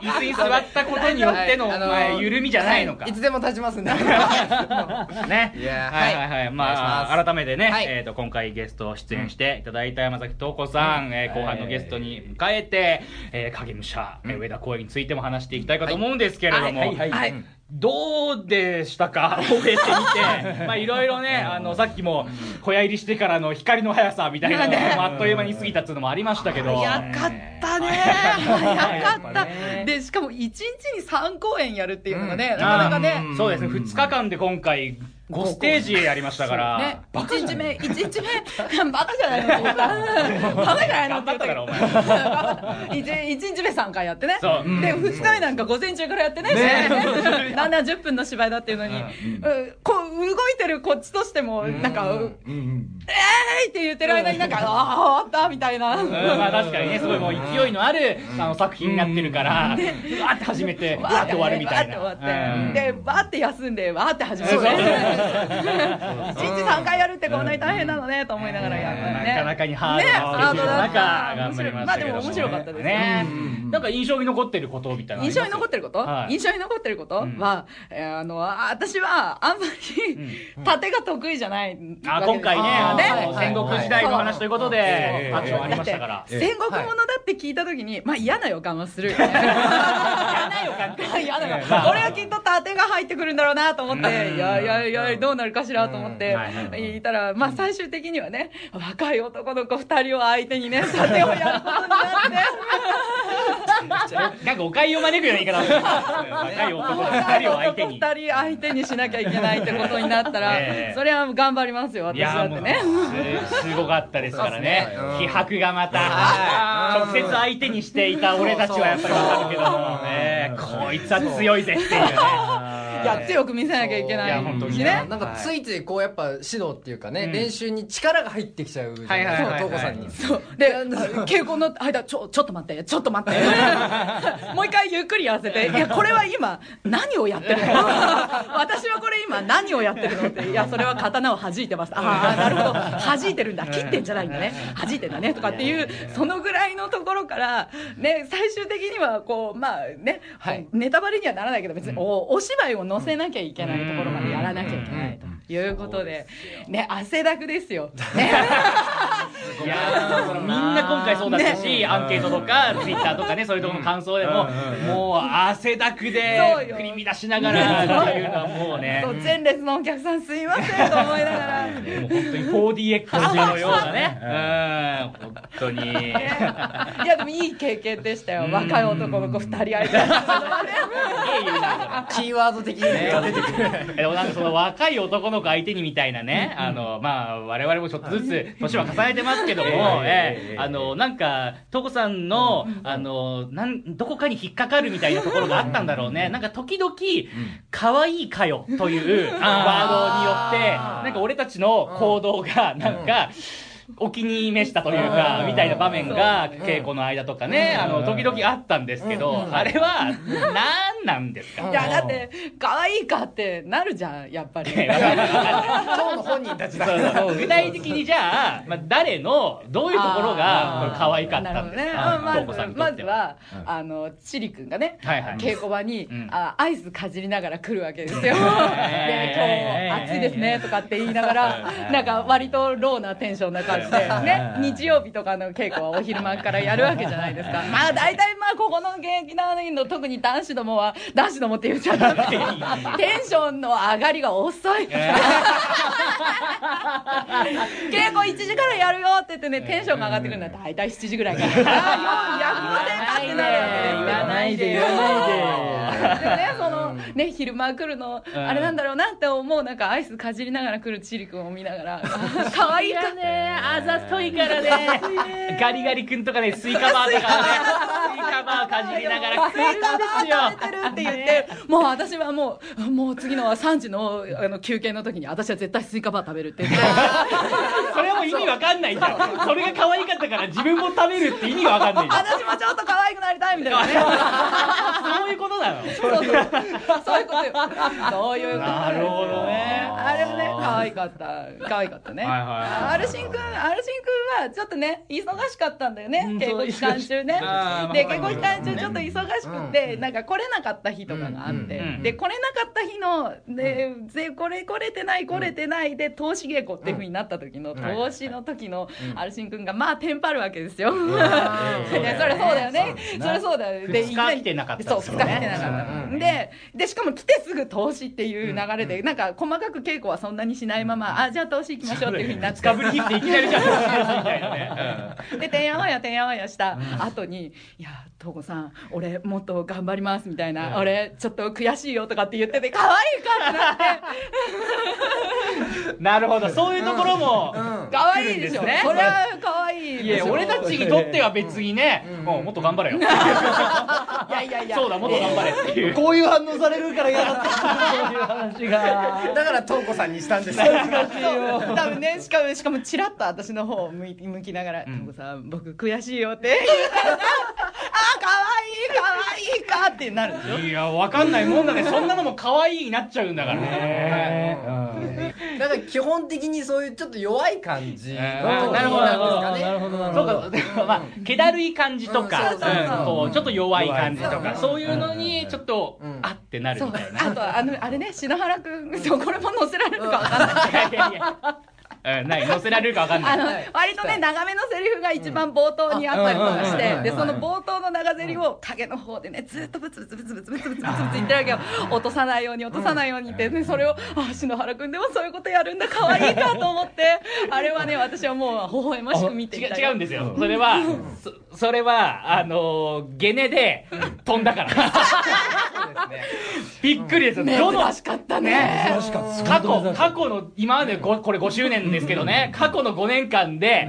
椅子に座ったことによっての、の前緩みじゃないのか、いつでも立ちますんで ね。いやはい。はい。はい、まあ改めてね、はい。えっ、と今回ゲスト出演していただいた山崎東子さん、えー後半のゲストに迎えて、えー影武者、えー上田公演についても話していきたいかと思うんですけれども、はい。はい。はい。はいどうでしたか？終えてみて。まあいろいろね、あの、さっきも小屋入りしてからの光の速さみたいなのもあっという間に過ぎたっていうのもありましたけど。早かったね。早かやったでしかも1日に3公演やるっていうのがね、なかなかね。そうです。ね、2日間で今回五ステージやりましたから、ね、バ日目一日目 バカじゃないのバカじゃないのって言ったからお前。1, 1日目3回やってね。で二日目なんか午前中からやってね。ね。70分の芝居だっていうのに、こう動いてるこっちとしてもなんか「うえーい!」って言ってる間になんか「ああ終わった」みたいな、まあ、確かにねすごいもう勢いのあるあの作品になってるからでわって始めてわって終わるみたいな。わって終わって、でわって休んでわって始めて。一日3回やるってこんなに大変なのねと思いながらやったね、なかなかにハードな中、ね、まあでも面白かったですね、なんか印象に残ってることみたいな印象に残ってること、印象に残ってること？は、あ、え、あの私はあんまり 縦が得意じゃない、あ今回ね。戦国時代の話ということで、ありましたから。戦国ものだって聞いた時に、まあ嫌な予感はする 嫌な予感嫌な予感、俺はきっと盾が入ってくるんだろうなと思って、いやいやいやどうなるかしらと思って言ったら、まあ最終的にはね、若い男の子二人を相手にね、盾をやることになって、なんか誤解を招くような言い方。若い男の二人を相手に。二人相手にしなきゃいけないってことになったら、ええ。それは頑張りますよ、私だってね。すすごかったですからね。気迫がまたはい。直接相手にしていた俺たちはやっぱりわかるけども。ねこいつは強いぜっていうね。いや、強く見せなきゃいけないしね。なんかついついこうやっぱ指導っていうかね、うん練習に力が入ってきちゃうじゃないですか、はいはいはいはい東子さんに。そう。で、稽古の間、ちょ、ちょっと待って、ちょっと待って。もう一回ゆっくりやらせて。いや、これは今、何をやってるの？私はこれ今、何をやってるの？って。いや、それは刀を弾いてます。ああ、なるほど。弾いてるんだ。切ってんじゃないんだね。弾いてんだね。とかっていう、そのぐらいのところから、ね、最終的には、こう、まあね、はいネタバレにはならないけど、別にお、お芝居を載せなきゃいけないところまでやらなきゃいけないということで、ね、汗だくですよ。ね。いやーみんな今回そうだったし、アンケートとかツイッターとかねそういうところの感想でも、もう汗だくでそうよ。振り乱しながらっていうのはもうね。前列のお客さんすいませんと思いながら。もう本当に 4DX のようなね。うん。本当に。いやでもいい経験でしたよ。若い男の子二人相手にするのはね。すげえ言うなキーワード的に出てくる。でもなんかその若い男の子相手にみたいなね、あの、まあ、我々もちょっとずつ年は重ねてますけども、ええあの、なんか、トコさんの、あの、なん、どこかに引っかかるみたいなところがあったんだろうね。なんか時々、可愛いかよという ワードによって、なんか俺たちの行動が、なんか、お気に召したというか、みたいな場面が、稽古の間とかね、あの、時々あったんですけど、あれは、なんなんですか？いやだって可愛いかってなるじゃんやっぱり。当の本人たちだ。具体的にじゃあ、まあ、誰のどういうところがこれ可愛かったんですか？まずまずは、あの、チリ君がね、稽古場に、うん。あアイスかじりながら来るわけですよ。で、えー。今日暑いですね、とかって言いながら、えーなんか割とローなテンションな感じで、ね、日曜日とかの稽古はお昼間からやるわけじゃないですか。まあ大体まあここの劇団の特に男子どもは、男子どもって言っちゃった。テンションの上がりが遅い。稽古1時からやるよって言ってね、テンションが上がってくるのは大体7時ぐらいから。ああ、やりませんかってなるわけないで言わないででね、その、ね、昼間来るの、うんあれなんだろうなって思う、なんかアイスかじりながら来るチリ君を見ながら、あ 可愛いかねあざといからねガリガリ君とかねスイカバーとかねスイカバーかじりながら来るんですよって言って、もう私はもう、もう次の3時のあの休憩の時に、私は絶対スイカバー食べるって言って。それはもう意味わかんないじゃんそれが可愛かったから自分も食べるって意味わかんないじゃん私もちょっと可愛くなりたいみたいなね。そういうことなのそういうことよ。そういうこと。なるほどねあれもね、可愛かった。可愛かったね。はいはいはいアルシンくん、アルシンくんはちょっとね、忙しかったんだよね。うん。稽古期間中ね。で、まあ稽古期間中ちょっと忙しくて、なんか来れなかった日とかがあって。で、来れなかった日の、で、でこれ来れてない来れてないで、投資稽古っていう風になった時の投資子の時のアルシン君がまあテンパるわけですよ、そういやそれそうだよね。そう。それそうだよ二日いきなり来てなかったそう2ですよね。日来てなかった、うん。ででしかも来てすぐ投資っていう流れで、なんか細かく稽古はそんなにしないまま、あじゃあ投資行きましょうっていうふうになっていきなりじゃんみたいなね。でてん。やわんやてんやわんやした。後に「いや東子さん俺もっと頑張ります」みたいな「俺ちょっと悔しいよ」とかって言ってて可愛いかってなって。う んなるほど。そういうところもうん。可愛いでしょね。それは可愛いいや俺たちにとっては別にね、うん。もうもっと頑張れよ。いやいやいや。そうだもっと頑張れっていう。こういう反応されるから嫌だった そういう話が。だから東子さんにしたんですよ多分ねしかもしかもチラッと私の方を向い向きながら「ん。東子さん僕悔しいよ」って。言ったら「あ可愛い可愛いか」ってなるでしょいやわかんないもんだね。そんなのも可愛いになっちゃうんだからね。だから基本的にそういうちょっと弱い感じのあーなるほどなるほど。なるそうほどか。でもまあ気だるい感じとかうちょっと弱い感じとかそういうのにちょっとうん。あってなるそうみたいな。あとはあのあれね篠原君そうこれも載せられるかわかんない。いやいやいやうん、ない載せられるか分かんない。割とね長めのセリフが一番冒頭にあったりとかしてでその冒頭の長ゼリを影の方でねずっとブツブツブツブツブツブツブツ言ってるわけよ落とさないように落とさないようにって、ね、それをあ篠原君でもそういうことやるんだ可愛いかと思ってあれはね私はもう微笑ましく見ていた違うんですよそれはそそれはあのゲネで飛んだからびっくりですよ、ね、どの、ね、難しかったね過去過去の今までこれ5周年ですけどね過去の5年間で、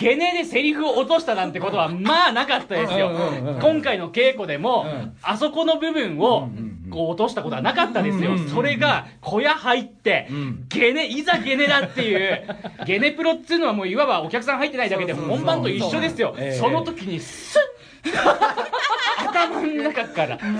ゲネでセリフを落としたなんてことはまあなかったですよ。今回の稽古でも、うん。あそこの部分をこう落としたことはなかったですよ、それが小屋入って、うん。ゲネいざゲネだっていう ゲネプロっていうのはもういわばお客さん入ってないだけで本番と一緒ですよ。ええ。その時にスッ 頭の中から。スッっ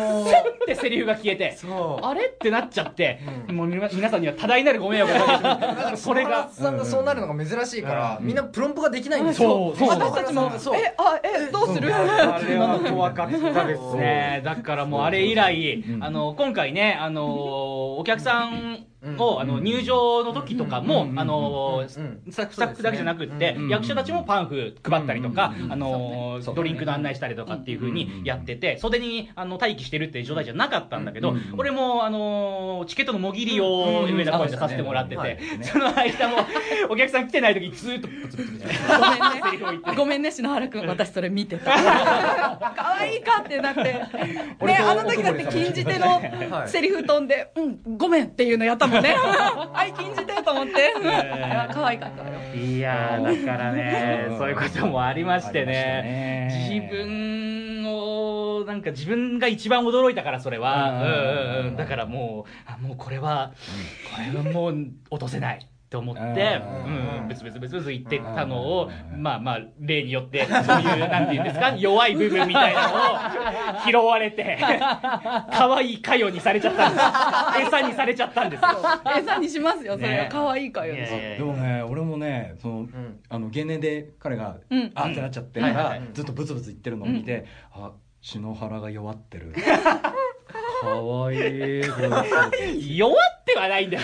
てセリフが消えて。そう。あれ？ってなっちゃって、もう皆皆さんには多大なるご迷惑をおかけしそれが。さんがそうなるのが珍しいから、みんなプロンプができないんですよ。そうそう。私たちもそう。えあえどうする？あれは怖かったですね。だからもうあれ以来、あの、今回ね、あの、お客さんを、あの、入場の時とかも、あの、スタッフスタッフだけじゃなくってう、ん。役者たちもパンフ配ったりとかう、ん。あのドリンクの案内したりとかっていう風にやってて、袖に、あの、待機してるっていう状態じゃなかったんだけどうん、俺も、あの、チケットのもぎりを上田公園でさせてもらってて、その間も、お客さん来てない時ずーっとブツブツブツごめんね。セリフを言って。ごめんね篠原君。私それ見てた。可愛いかってなって。ねあの時だって禁じ手のセリフ飛んで「うんごめん」っていうのやったもんね。はい禁じ手と思って。うんあれは可愛かったわよ。いやーだからねうん。そういうこともありましてね。ね。自分をなんか自分が一番驚いたからそれは、うん。だからもうあもうこれは、これはもう落とせないと思って、うん。うん、ブツブツブツブツ言ってたのを、まあまあ例によってそういうなんていうんですか 弱い部分みたいなのを拾われて 可愛いかよにされちゃったんです。餌にされちゃったんです。よ餌にしますよそれは。ね可愛いかよでもね俺もねその、あのゲネで彼が、うん。あってなっちゃってから、ずっとブツブツ言ってるのを見て、あ篠原が弱ってる。かわい。いこい弱ってはないんだよ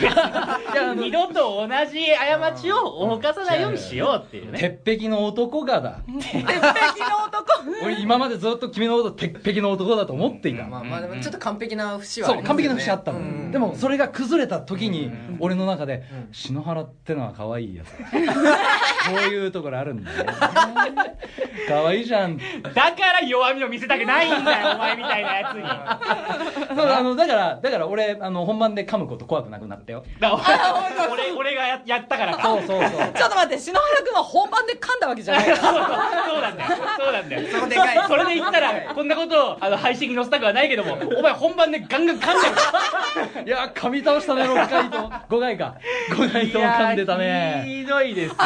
別に二度と同じ過ちを犯さないようにしようっていうつね。鉄壁の男がだ。鉄壁の男？俺今までずっと君のこと鉄壁の男だと思っていた、まあまあでもちょっと完璧な節はあそう完璧な節あったの、うん。でもそれが崩れた時に、うん。俺の中で、うん篠原ってのは可愛いやつだこういうところあるんだよ。可愛いじゃん。だから弱みを見せたくないんだよお前みたいなやつに。だ そうあのだからだから俺あの本番で噛むこと怖くなくなったよ。から俺俺がややったからか。そうそうそう。ちょっと待って篠原君は本番で噛んだわけじゃない。からそうなんだよ。そうなんだよ。そこでかい。それで言ったらこんなことをあの配信に載せたくはないけどもお前本番でガンガン噛んでる。いや噛み倒したね6回と。5回か。5回とも噛んでたね。ひどいですよ。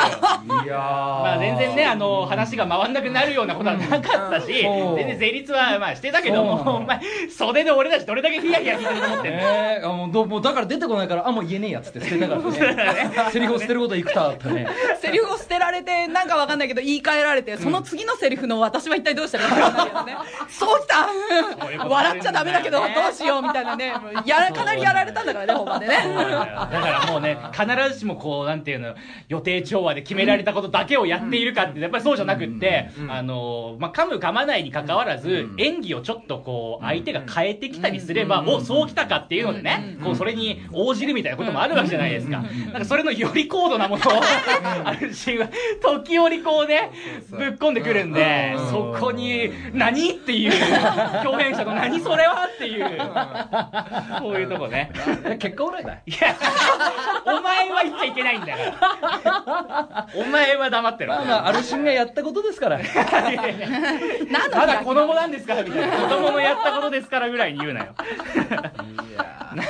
いやまあ全然ねあの話が回んなくなるようなことはなかったしそう。全然成立はまあしてたけどもお前袖で俺たちどれだけヒヤヒヤ聞いてると思ってんの。えー、あもうどもうだから出てこないからあもう言えねえやつって 捨てたからね。セリフを捨てることいくただったね。セリフを捨てられてなんかわかんないけど言い換えられてその次のセリフの私は一体体どうしたらいいか分かんないやつねそうきた笑っちゃダメだけどどうしようみたいなね。やらかなりやられたんだからね本番でね。だからもうね必ずしもこうなんていうの予定調和で決められたことだけをやっているかってやっぱりそうじゃなくって、あのまあ噛む噛まないに関わらず、演技をちょっとこう相手が変えてきたりすれば、おそうきたかっていうのでね、こうそれに応じるみたいなこともあるわけじゃないですか、なんかそれのより高度なものを あるシーンは時折こうねぶっ込んでくるんで、うん。そこに何っていう 共演者の何それはっていう。そういうとこね。結果オーライだ。いや、お前は言っちゃいけないんだから。お前は黙ってろ。まあまあアルシンがやったことですから。まだ子供なんですからみたいな。子供のやったことですからぐらいに言うなよ。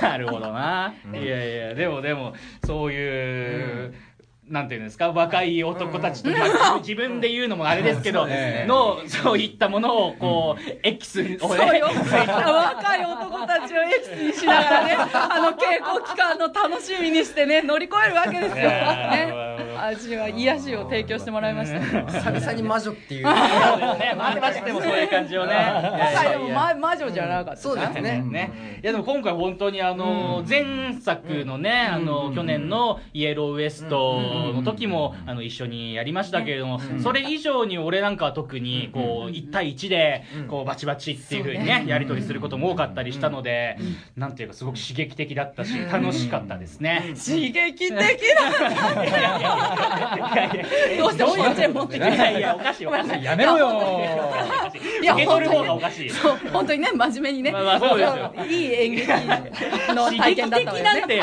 なるほどな。いやいや、でもでも、そういう、なんていうんですか、若い男たちと、まあ自分で言うのもあれですけど、ね。の、そういったものを、こう、エキスをね、そうよ。若い男たちをエキスにしながらねあの稽古期間の楽しみにしてね乗り越えるわけですよ、ねー、味は癒しを提供してもらいました。よ久々に魔女っていう。ね、待ってましてもそういう感じをね。若いでもま魔女じゃなかったそうですね。ね、いやでも今回本当にあの、前作のね、あの、去年のイエローウエストの時も、あの、一緒にやりましたけれども、それ以上に俺なんかは特に、こう、1対1で、こう、バチバチっていう風にね、やり取りすることも多かったりしたので、なんていうかすごく刺激的だったし、楽しかったですね。刺激的な。いやいやどうしてもこっちへ持ってきていやいや、おかしいおかしい。やめろよ。いや受け取る方がおかしい。そう本当にね真面目にね、まあまあそうですよ。いい演劇の刺激体験だっ的たわよね。なんて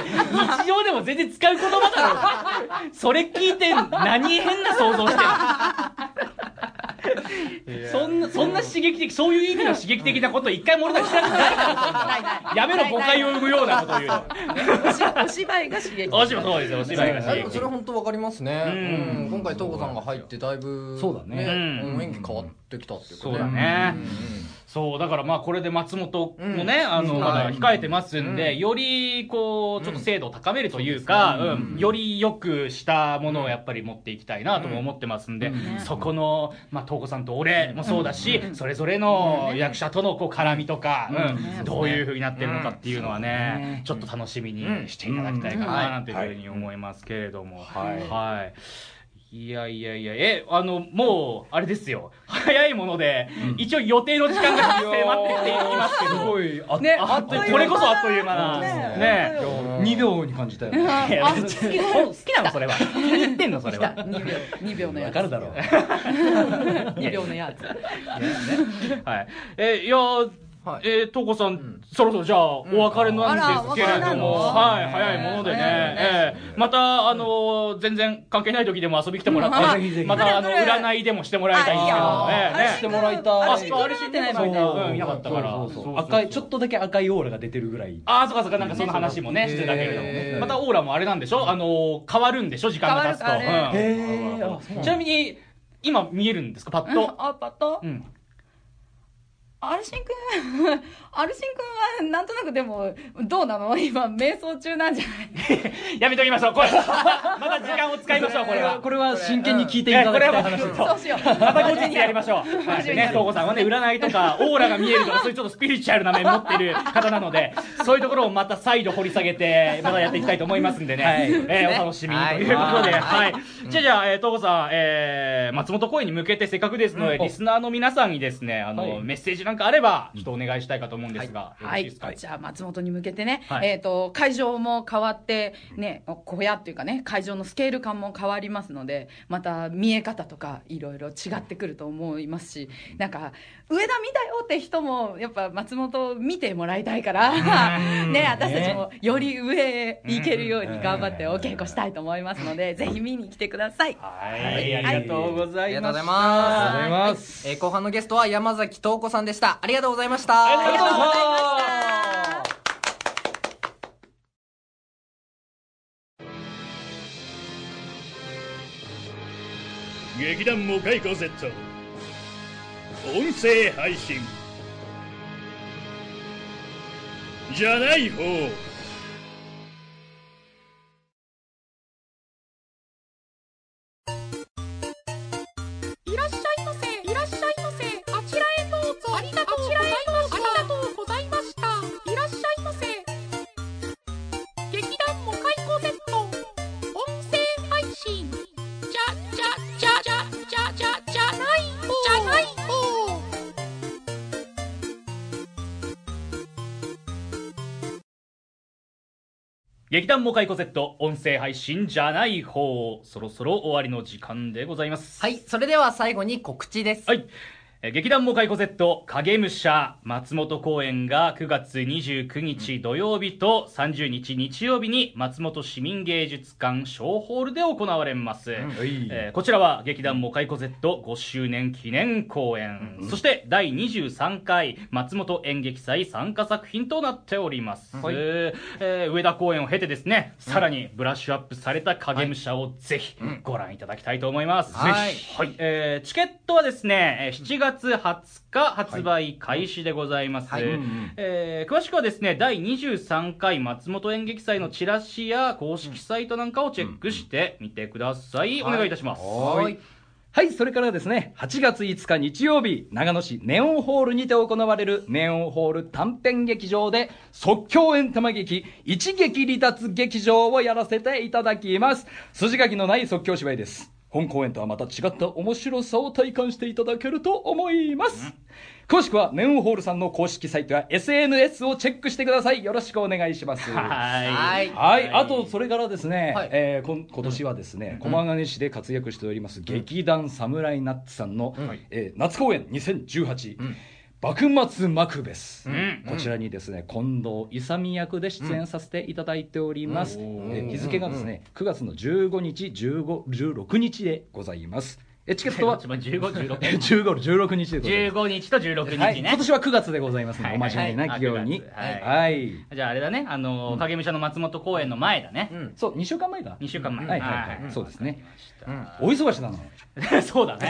日常でも全然使う言葉だろ それ聞いて何変な想像してるそんなそんな刺激的そういう意味の刺激的なこと一回も俺らしたくないやめろ誤解を生むようなことを言うの。お芝居が刺激。おしもそうですよお芝居が刺激。れ本当わかりますね、うん。うん。今回東子さんが入ってだいぶそうだね。うん。演技変わってきたっていうかそうだね。うんうんそうだからまあこれで松本もね、うん。あのうん。まだ控えてますんで、うん。よりこうちょっと精度を高めるというか、うん。うん。より良くしたものをやっぱり持っていきたいなとも思ってますんで、そこの、まあ、東子さんと俺もそうだし、それぞれの役者とのこう絡みとか、うん。どういうふうになってるのかっていうのはね、ちょっと楽しみにしていただきたいかななんていうふうに思いますけれども、はい。はい。いやいやいや、え、あの、もう、あれですよ。早いもので、一応予定の時間が迫ってっていますけすど、ごい。あねあっとこれこそあっという間な。ね。ね。2秒に感じたよ好きなのそれは。気に入ってんのそれは。2秒2秒のやつ。わかるだろう2秒のやつ。はい。え、いやー、はい。えー、とうこさん、そろそろじゃあ、お別れなんですけれども、はい、早いものでね、えーまた、あのー全然関係ない時でも遊び来てもらって、また、あの、占いでもしてもらいたいんですけどもね、ねしてもらいたい。あ、そう、あれ知ってないそううん、いなかったから。赤いちょっとだけ赤いオーラが出てるぐらい。ああ、そうかそうか、なんかその話もね、してたけれども。またオーラもあれなんでしょ？あのー、変わるんでしょ？時間が経つと。ちなみに、今見えるんですか？パッと？あパッと？うん。アルシンくんアルシンくんはなんとなくでもどうなの？今瞑想中なんじゃない？やめときましょう。これ、また時間を使いましょう、これは。これは真剣に聞いていただきたい話ですそうしよう。また後日やりましょう。はい、ね、東子さんはね、占いとか、オーラが見えるとか、そういうちょっとスピリチュアルな面持ってる方なので、そういうところをまた再度掘り下げて、またやっていきたいと思いますんでね。はい。えーお楽しみにということで、はい。じゃあじゃあ、えー、東子さん、えー、松本公演に向けてせっかくですので、リスナーの皆さんにですね、あの、はい。メッセージなんかあれば、ちょっとお願いしたいかと思うんですが、よろはいしいですか、じゃあ松本に向けてね、はい。えっ、と会場も変わってね小屋っていうかね会場のスケール感も変わりますのでまた見え方とかいろいろ違ってくると思いますしなんか上田見たよって人もやっぱ松本見てもらいたいからね私たちもより上へ行けるように頑張ってお稽古したいと思いますのでぜひ見に来てください。はい、ありがとうございました。ありがとうございます。ありがとうございます。えー後半のゲストは山崎東子さんでしたした。ありがとうございました。ありがとうございました劇団モカイコ Z 音声配信。じゃない方。劇団モカイコ Z 音声配信じゃない方そろそろ終わりの時間でございますはいそれでは最後に告知ですはい。えー劇団モカイコ Z 影武者松本公演が9月29日土曜日と30日日曜日に松本市民芸術館小ホールで行われます、えーこちらは劇団モカイコ Z5 周年記念公演、そして第23回松本演劇祭参加作品となっております、えー上田公演を経てですね、さらにブラッシュアップされた影武者をぜひご覧いただきたいと思います、はい。はい、えーチケットはですね、えー7月20日発売開始でございます。はいえー詳しくはですね、第23回松本演劇祭のチラシや公式サイトなんかをチェックしてみてください。お願いいたします。はいはい、それからですね、8月5日日曜日、長野市ネオンホールにて行われるネオンホール短編劇場で即興エンタメ劇一撃離脱劇場をやらせていただきます。筋書きのない即興芝居です。本公演とはまた違った面白さを体感していただけると思います。詳しくはネオンホールさんの公式サイトや SNS をチェックしてください。よろしくお願いします。はい。はい。はい、あとそれからですね、はい。えーこん今年はですね、駒ヶ根市で活躍しております、劇団サムライナッツさんの、えー夏公演2018、幕末マクベス、ん。こちらにですね近藤勇役で出演させていただいております、えー日付がですね9月の15日15 16日でございますえチケットは？15、16 15、16日でございます。15日と16日ね。はい、今年は9月でございますお真面目な企業に、はいはいじゃああれだね、あのー、影武者の松本公演の前だね。うん。そう2週間前だ。2週間前。はいはいはい。そうですね。わお忙しだなかりました。そうだね。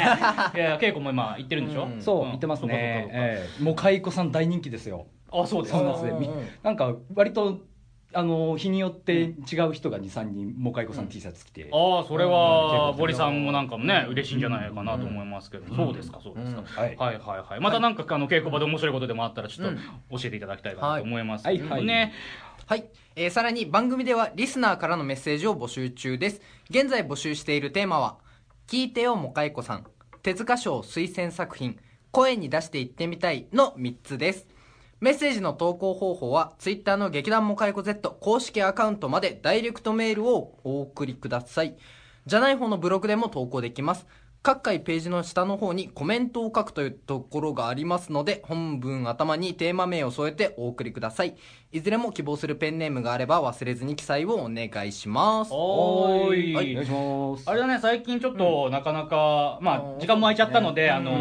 いや、稽古も今行ってるんでしょ？うん。そう、ん。言ってますね。ええ。もう蚕子さん大人気ですよ。あ、そうですか。そうなんで。すね。なんか割とあの日によって違う人が2、3人もう蚕子さん T シャツ着て。ああそれうん。は堀さんもなんかもね嬉しいんじゃないかなと思いますけど、そうですかそうですか、はい。はいはいはい。またなんかあの稽古場で面白いことでもあったらちょっと教えていただきたいかなと思いますけどはい。ね、はい、えーさらに番組ではリスナーからのメッセージを募集中です。現在募集しているテーマは「聞いてよもかいこさん手塚賞推薦作品声に出して言ってみたい」の3つですメッセージの投稿方法は Twitter の劇団もかいこ Z 公式アカウントまでダイレクトメールをお送りください。じゃない方のブログでも投稿できます。各回ページの下の方にコメントを書くというところがありますので本文頭にテーマ名を添えてお送りください。いずれも希望するペンネームがあれば忘れずに記載をお願いします。おーい。お願いします。あれだね最近ちょっとなかなか、まあ時間も空いちゃったので、あの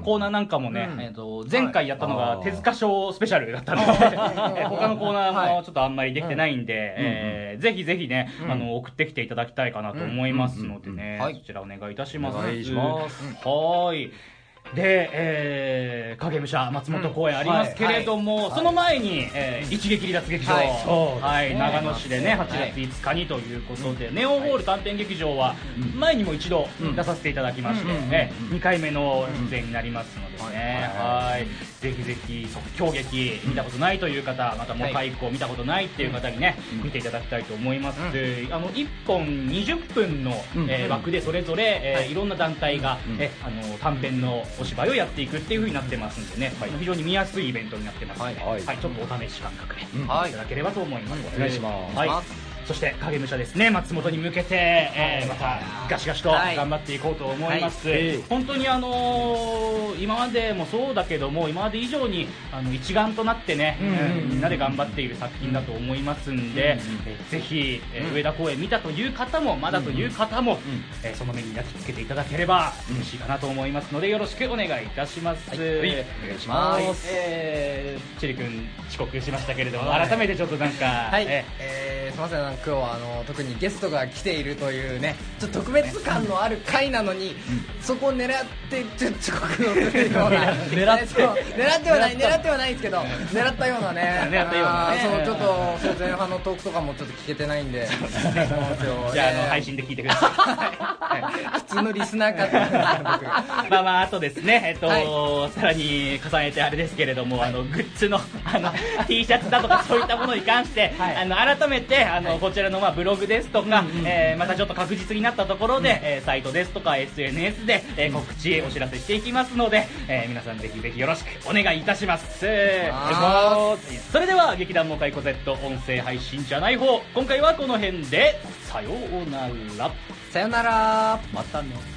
ーコーナーなんかもね、うん。えー、と前回やったのはい。が手塚賞スペシャルだったので、えー他のコーナーもちょっとあんまりできてないんで、えーぜひぜひね、あの送ってきていただきたいかなと思いますのでね、はい。そちらお願いいたします。お願いします。はーいで、えー、影武者松本公演ありますけれども、その前に、えー一撃離脱劇場、はい。そうですはい、長野市でね8月5日にということで、ネオンホール短編劇場は前にも一度出させていただきまして、ね2回目の出演になりますのでね、はい。ぜひぜひ即興劇見たことないという方またもう開講見たことないっていう方にね、見ていただきたいと思います、であの1本20分の、えー枠でそれぞれ、えーい、ろんな団体が、えあの短編のお芝居をやっていくっていう風になってますんでね、非常に見やすいイベントになってますので、はい。はい。ちょっとお試し感覚でいはい。ただければと思います、お願いしますそして影武者ですね松本に向けて、えーまたガシガシとはい。頑張っていこうと思います、はい。本当にあのー今までもそうだけども今まで以上にあの一丸となってね、うんみんなで頑張っている作品だと思いますんで、えーぜひ、えー上田公演見たという方もまだという方も、えーその目に焼き付けていただければ嬉しいかなと思いますのでよろしくお願いいたします、はい。お願いします。はい。えー、チリ君遅刻しましたけれども、改めてちょっとなんか、はい、ええー、すみません、な今日はあの特にゲストが来ているというね、ちょっと特別感のある回なのに、そこを狙ってちょっと遅刻をするような、狙って狙ってはない、狙ってはないですけど、狙ったようなね、狙ったような。ねそうちょっとそう前半のトークとかもちょっと聞けてないんで、じゃあ、あのえー配信で聞いてください。普通のリスナーかまあまあ、あとですね、えっと、はさらに重ねてあれですけれども、あの、グッズの、ああの T シャツだとかそういったものに関して、はい。あの改めてあの、こちらのまあブログですとか、えーまたちょっと確実になったところで、えーサイトですとか SNS で、えー告知お知らせしていきますので、えー皆さんぜひぜひよろしくお願いいたします。それでは劇団モカイコ Z 音声配信じゃない方今回はこの辺で。さようなら。さよなら。またね